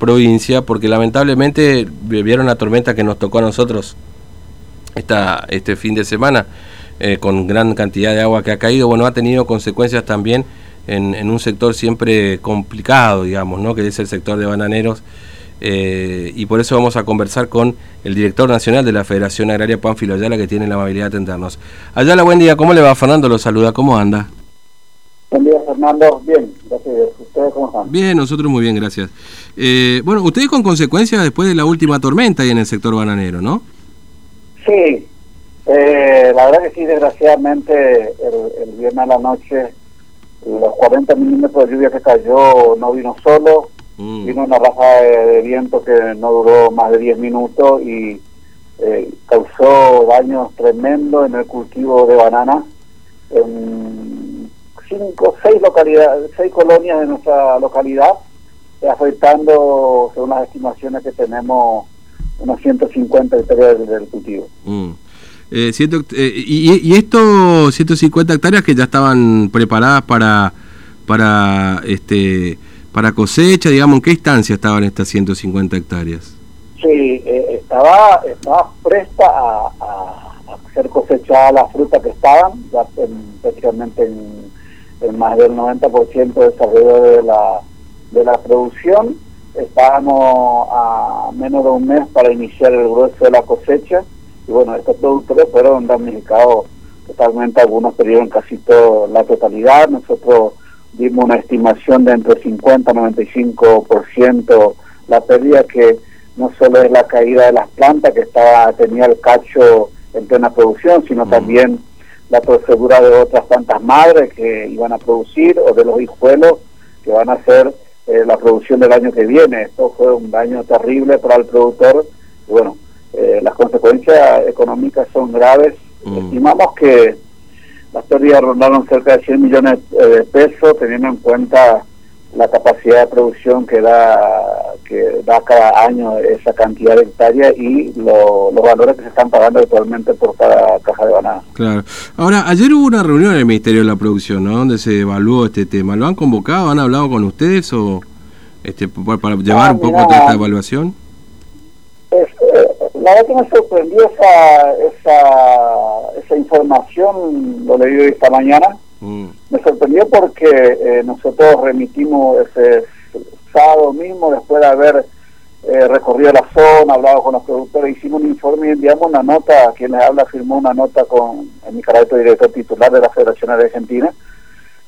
provincia, porque lamentablemente vieron la tormenta que nos tocó a nosotros esta, este fin de semana, eh, con gran cantidad de agua que ha caído, bueno, ha tenido consecuencias también en, un sector siempre complicado, digamos, ¿no? que es el sector de bananeros, eh, y por eso vamos a conversar con el director nacional de la Federación Agraria Pánfilo Ayala, que tiene la amabilidad de atendernos. Ayala, buen día, ¿cómo le va Fernando? Lo saluda, ¿cómo anda? Buen día, Fernando. Bien, gracias. ¿Ustedes cómo están? Bien, nosotros muy bien, gracias. Eh, bueno, ustedes con consecuencias después de la última tormenta ahí en el sector bananero, ¿no? Sí, eh, la verdad que sí, desgraciadamente el, viernes a la noche los 40 milímetros de lluvia que cayó no vino solo, mm. vino una raza de, viento que no duró más de 10 minutos y eh, causó daños tremendos en el cultivo de banana en cinco, seis localidades, seis colonias de nuestra localidad afectando, según las estimaciones que tenemos, unos 150 hectáreas del, cultivo. Mm. Eh, eh, y, y, estos 150 hectáreas que ya estaban preparadas para para este para cosecha, digamos, ¿en qué instancia estaban estas 150 hectáreas? Sí, eh, estaba estaba presta a, ser cosechada la fruta que estaban, ya prácticamente en, más del 90% de desarrollo de la de la producción. Estábamos a menos de un mes para iniciar el grueso de la cosecha y bueno, estos productores fueron damnificados totalmente, algunos perdieron casi toda la totalidad. Nosotros dimos una estimación de entre 50 y 95% la pérdida que no solo es la caída de las plantas que estaba tenía el cacho en plena producción, sino mm. también la procedura de otras plantas madres que iban a producir o de los hijuelos que van a ser eh, la producción del año que viene. Esto fue un daño terrible para el productor. bueno, eh, las consecuencias económicas son graves. Mm. Estimamos que las pérdidas rondaron cerca de 100 millones eh, de pesos, teniendo en cuenta la capacidad de producción que da que da cada año esa cantidad de hectáreas y los valores que se están pagando actualmente por cada caja de banana. Claro. Ahora, ayer hubo una reunión en el Ministerio de la Producción, ¿no? Donde se evaluó este tema. ¿Lo han convocado? ¿Han hablado con ustedes o este para llevar ah, un poco esta evaluación? Eh, la verdad que me sorprendió esa, esa, esa información, lo leí esta mañana. Me sorprendió porque eh, nosotros remitimos ese sábado mismo, después de haber eh, recorrido la zona, hablado con los productores, hicimos un informe y enviamos una nota, quien les habla firmó una nota con en mi carácter director titular de la Federación Argentina,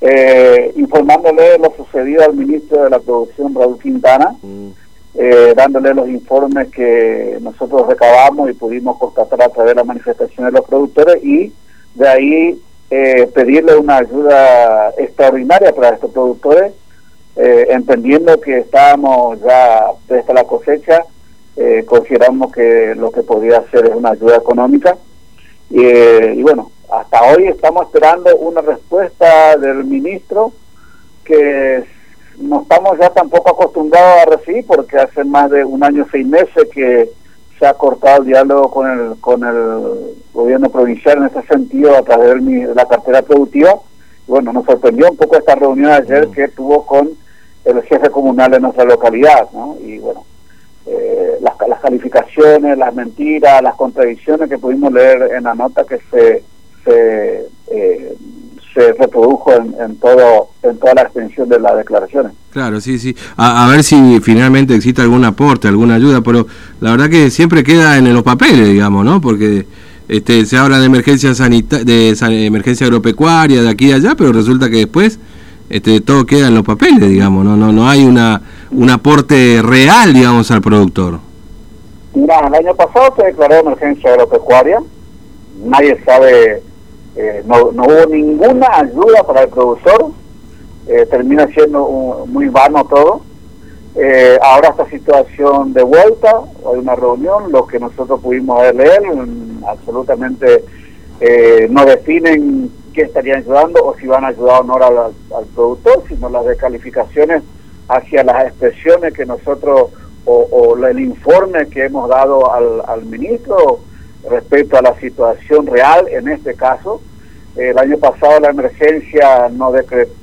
eh, informándole lo sucedido al ministro de la Producción, Raúl Quintana, mm. eh, dándole los informes que nosotros recabamos y pudimos constatar a través de la manifestación de los productores y de ahí eh, pedirle una ayuda extraordinaria para estos productores, eh, entendiendo que estábamos ya desde la cosecha, eh, consideramos que lo que podía hacer es una ayuda económica. y bueno, hasta hoy estamos esperando una respuesta del ministro que no estamos ya tampoco acostumbrados a recibir porque hace más de un año, seis meses que se ha cortado el diálogo con el, con el gobierno provincial en ese sentido a través de la cartera productiva. Bueno, nos sorprendió un poco esta reunión ayer que tuvo con el jefe comunal de nuestra localidad, ¿no? Y bueno, eh, las, las calificaciones, las mentiras, las contradicciones que pudimos leer en la nota que se, se eh, se reprodujo en, todo en toda la extensión de las declaraciones. Claro, sí, sí. A, ver si finalmente existe algún aporte, alguna ayuda, pero la verdad que siempre queda en los papeles, digamos, ¿no? Porque este, se habla de emergencia sanita de emergencia agropecuaria de aquí y allá, pero resulta que después este, todo queda en los papeles, digamos, no no no hay una un aporte real, digamos, al productor. Mira, el año pasado se declaró emergencia agropecuaria, nadie sabe eh, no, no hubo ninguna ayuda para el productor, eh, termina siendo muy vano todo. Eh, ahora esta situación de vuelta, hay una reunión, lo que nosotros pudimos leer, absolutamente no definen qué estarían ayudando o si van a ayudar o no al, al productor, sino las descalificaciones hacia las expresiones que nosotros o, o el informe que hemos dado al, al ministro respecto a la situación real en este caso. el año pasado la emergencia no,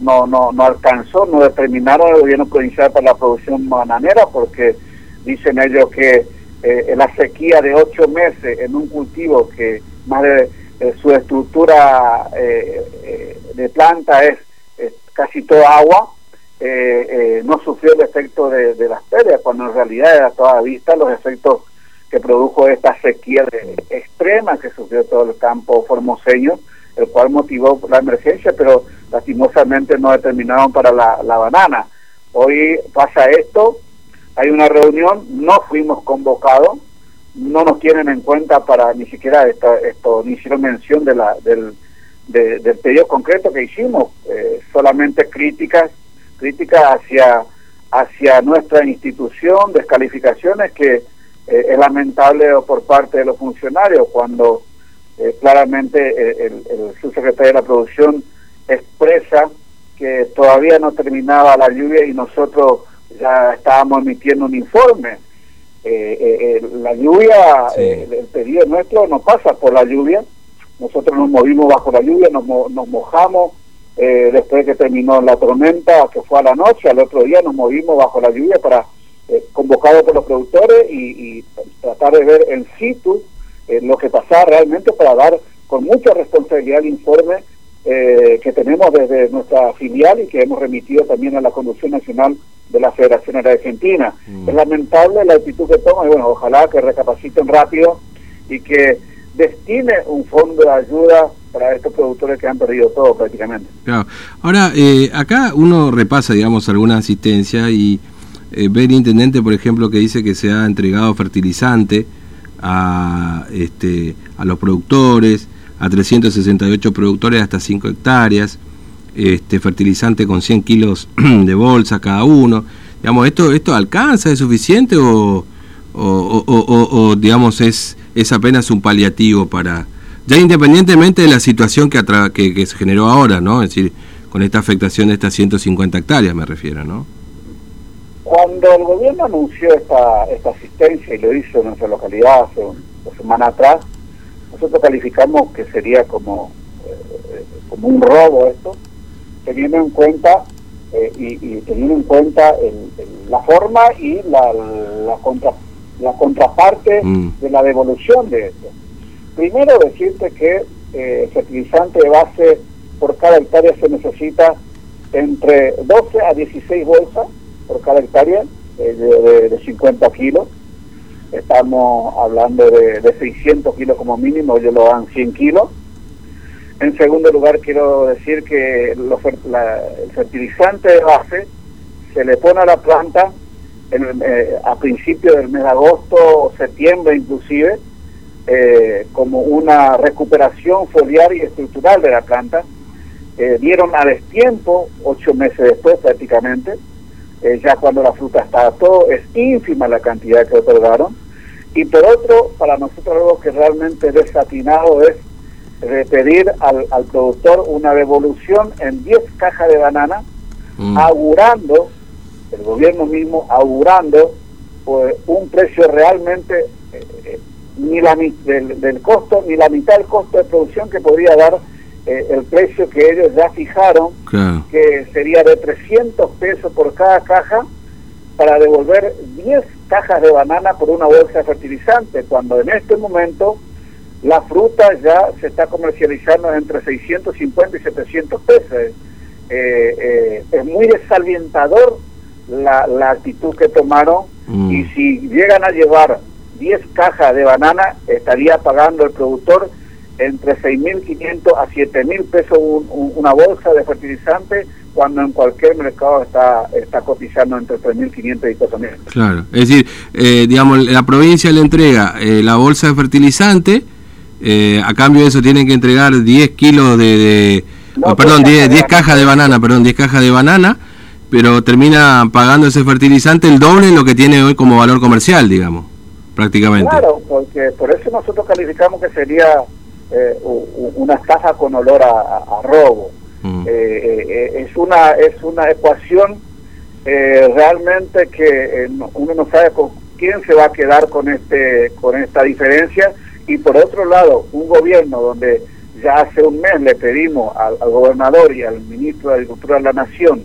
no, no, no alcanzó, no determinaron el gobierno provincial para la producción bananera porque dicen ellos que eh, la sequía de ocho meses en un cultivo que más de su estructura eh, de planta es, casi toda agua, no sufrió el efecto de, las pérdidas, cuando en realidad a toda vista los efectos que produjo esta sequía extrema que sufrió todo el campo formoseño el cual motivó la emergencia, pero lastimosamente no determinaron para la, banana. Hoy pasa esto, hay una reunión, no fuimos convocados, no nos tienen en cuenta para ni siquiera esto, ni hicieron mención de la, del, del pedido concreto que hicimos, eh, solamente críticas, críticas hacia, hacia nuestra institución, descalificaciones que eh, es lamentable por parte de los funcionarios cuando eh, claramente eh, el, el, subsecretario de la producción expresa que todavía no terminaba la lluvia y nosotros ya estábamos emitiendo un informe. Eh, la lluvia, el pedido nuestro no pasa por la lluvia, nosotros nos movimos bajo la lluvia, nos, nos mojamos después que terminó la tormenta, que fue a la noche, al otro día nos movimos bajo la lluvia para, convocados por los productores y, y tratar de ver en situ eh, lo que pasa realmente para dar con mucha responsabilidad el informe eh, que tenemos desde nuestra filial y que hemos remitido también a la Conducción Nacional de la Federación Argentina. Mm. Es lamentable la actitud que toma y bueno, ojalá que recapaciten rápido y que destine un fondo de ayuda para estos productores que han perdido todo prácticamente. Claro. Ahora, eh, acá uno repasa, digamos, alguna asistencia y ve el intendente, por ejemplo, que dice que se ha entregado fertilizante a, este, a los productores, a 368 productores hasta 5 hectáreas, este, fertilizante con 100 kilos de bolsa cada uno. Digamos, ¿esto, esto alcanza, es suficiente o, digamos, es, es apenas un paliativo para... Ya independientemente de la situación que, que, que se generó ahora, ¿no? Es decir, con esta afectación de estas 150 hectáreas me refiero, ¿no? Cuando el gobierno anunció esta, esta asistencia y lo hizo en nuestra localidad hace una semana atrás, nosotros calificamos que sería como, eh, como un robo esto, teniendo en cuenta eh, y, teniendo en cuenta la forma y la, la, contra, la contraparte mm. de la devolución de esto. Primero decirte que eh, fertilizante de base por cada hectárea se necesita entre 12 a 16 bolsas por cada hectárea eh, de, 50 kilos. Estamos hablando de, 600 kilos como mínimo, ellos lo dan 100 kilos. En segundo lugar, quiero decir que el fertilizante de base se le pone a la planta eh, a principios del mes de agosto septiembre inclusive, eh, como una recuperación foliar y estructural de la planta. dieron a destiempo, ocho meses después prácticamente, eh, ya cuando la fruta está todo, es ínfima la cantidad que otorgaron. Y por otro, para nosotros algo que realmente desatinado es pedir al, al productor una devolución en 10 cajas de banana, mm. augurando, el gobierno mismo augurando pues, un precio realmente eh, eh, ni la, del, del costo, ni la mitad del costo de producción que podría dar eh, el precio que ellos ya fijaron, que sería de 300 pesos por cada caja, para devolver 10 cajas de banana por una bolsa de fertilizante, cuando en este momento la fruta ya se está comercializando entre 650 y 700 pesos. Eh, eh, es muy desalientador la, la actitud que tomaron mm. y si llegan a llevar 10 cajas de banana, estaría pagando el productor entre 6.500 a 7.000 pesos una bolsa de fertilizante cuando en cualquier mercado está está cotizando entre 3.500 y 4.000. Claro, es decir, eh, digamos, la provincia le entrega eh, la bolsa de fertilizante, eh, a cambio de eso tienen que entregar 10 kilos de... perdón, 10, 10 cajas de banana, perdón, 10 cajas de banana, pero termina pagando ese fertilizante el doble de lo que tiene hoy como valor comercial, digamos, prácticamente. Claro, porque por eso nosotros calificamos que sería eh, una estafa con olor a, robo. Mm. Eh, eh, es una es una ecuación realmente que uno no sabe con quién se va a quedar con este con esta diferencia y por otro lado un gobierno donde ya hace un mes le pedimos al, gobernador y al ministro de Agricultura de la Nación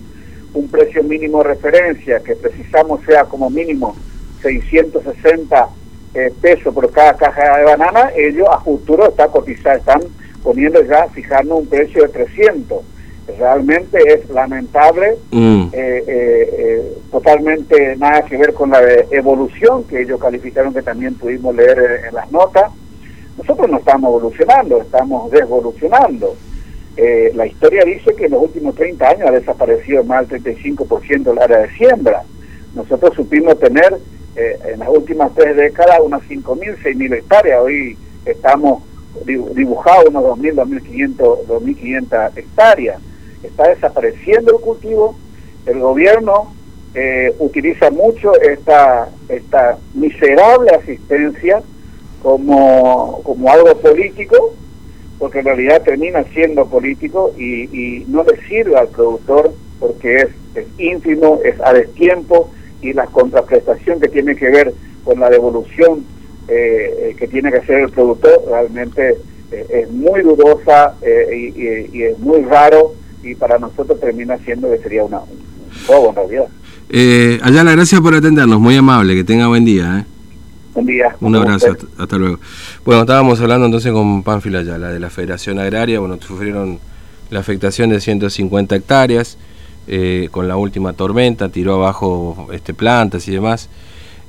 un precio mínimo de referencia que precisamos sea como mínimo 660 eh, pesos por cada caja de banana, ellos a futuro está cotizar, están poniendo ya, fijando un precio de 300. Realmente es lamentable, mm. eh, eh, totalmente nada que ver con la evolución que ellos calificaron que también pudimos leer en las notas nosotros no estamos evolucionando, estamos desvolucionando. Eh, la historia dice que en los últimos 30 años ha desaparecido más del 35% del área de siembra. Nosotros supimos tener eh, en las últimas tres décadas unas 5.000, 6.000 hectáreas. Hoy estamos dibujados unos 2.000, 2.500, 2.500 hectáreas. Está desapareciendo el cultivo. El gobierno eh, utiliza mucho esta, esta miserable asistencia como, como algo político, porque en realidad termina siendo político y, no le sirve al productor porque es, es ínfimo, es a destiempo y la contraprestación que tiene que ver con la devolución eh, eh, que tiene que hacer el productor realmente eh, es muy dudosa y, es muy raro y para nosotros termina siendo que sería una, un robo en realidad. Allá la gracias por atendernos, muy amable, que tenga buen día. ¿eh? Buen día. Un abrazo, hasta, luego. Bueno, estábamos hablando entonces con Pánfila la de la Federación Agraria. Bueno, sufrieron la afectación de 150 hectáreas eh, con la última tormenta, tiró abajo este, plantas y demás.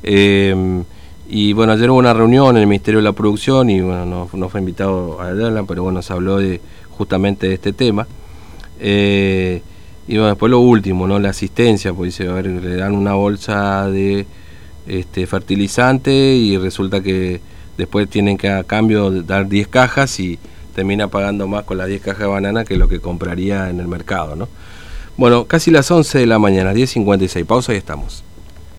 Eh, y bueno, ayer hubo una reunión en el Ministerio de la Producción y bueno, no, fue invitado a hablarla, pero bueno, se habló de justamente de este tema. Eh, y bueno, después lo último, ¿no? La asistencia, pues dice, a ver, le dan una bolsa de este, fertilizante y resulta que después tienen que a cambio dar 10 cajas y termina pagando más con las 10 cajas de banana que lo que compraría en el mercado, ¿no? Bueno, casi las 11 de la mañana, 10.56, pausa y estamos.